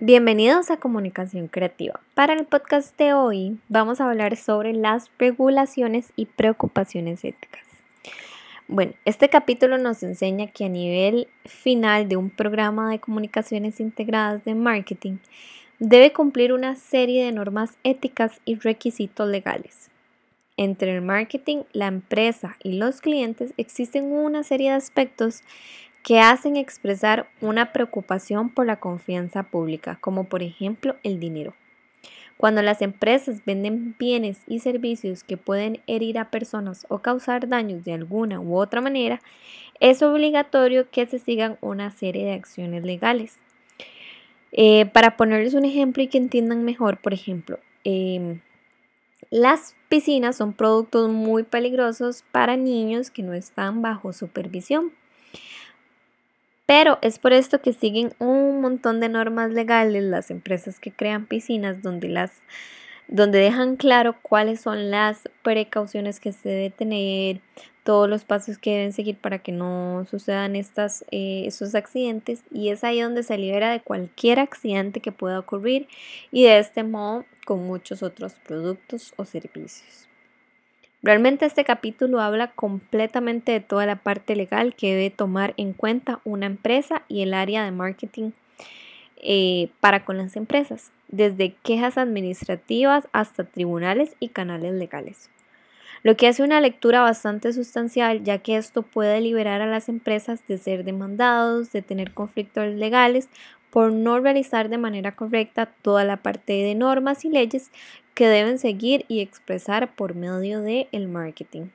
Bienvenidos a Comunicación Creativa. Para el podcast de hoy vamos a hablar sobre las regulaciones y preocupaciones éticas. Bueno, este capítulo nos enseña que a nivel final de un programa de comunicaciones integradas de marketing debe cumplir una serie de normas éticas y requisitos legales. Entre el marketing, la empresa y los clientes existen una serie de aspectos que hacen expresar una preocupación por la confianza pública, como por ejemplo el dinero. Cuando las empresas venden bienes y servicios que pueden herir a personas o causar daños de alguna u otra manera, es obligatorio que se sigan una serie de acciones legales. Eh, para ponerles un ejemplo y que entiendan mejor, por ejemplo, em, las piscinas son productos muy peligrosos para niños que no están bajo supervisión. Pero es por esto que siguen un montón de normas legales las empresas que crean piscinas donde las donde dejan claro cuáles son las precauciones que se debe tener, todos los pasos que deben seguir para que no sucedan estas, eh, estos accidentes y es ahí donde se libera de cualquier accidente que pueda ocurrir y de este modo con muchos otros productos o servicios. Realmente este capítulo habla completamente de toda la parte legal que debe tomar en cuenta una empresa y el área de marketing eh, para con las empresas, desde quejas administrativas hasta tribunales y canales legales. Lo que hace una lectura bastante sustancial, ya que esto puede liberar a las empresas de ser demandados, de tener conflictos legales por no realizar de manera correcta toda la parte de normas y leyes que deben seguir y expresar por medio del el marketing.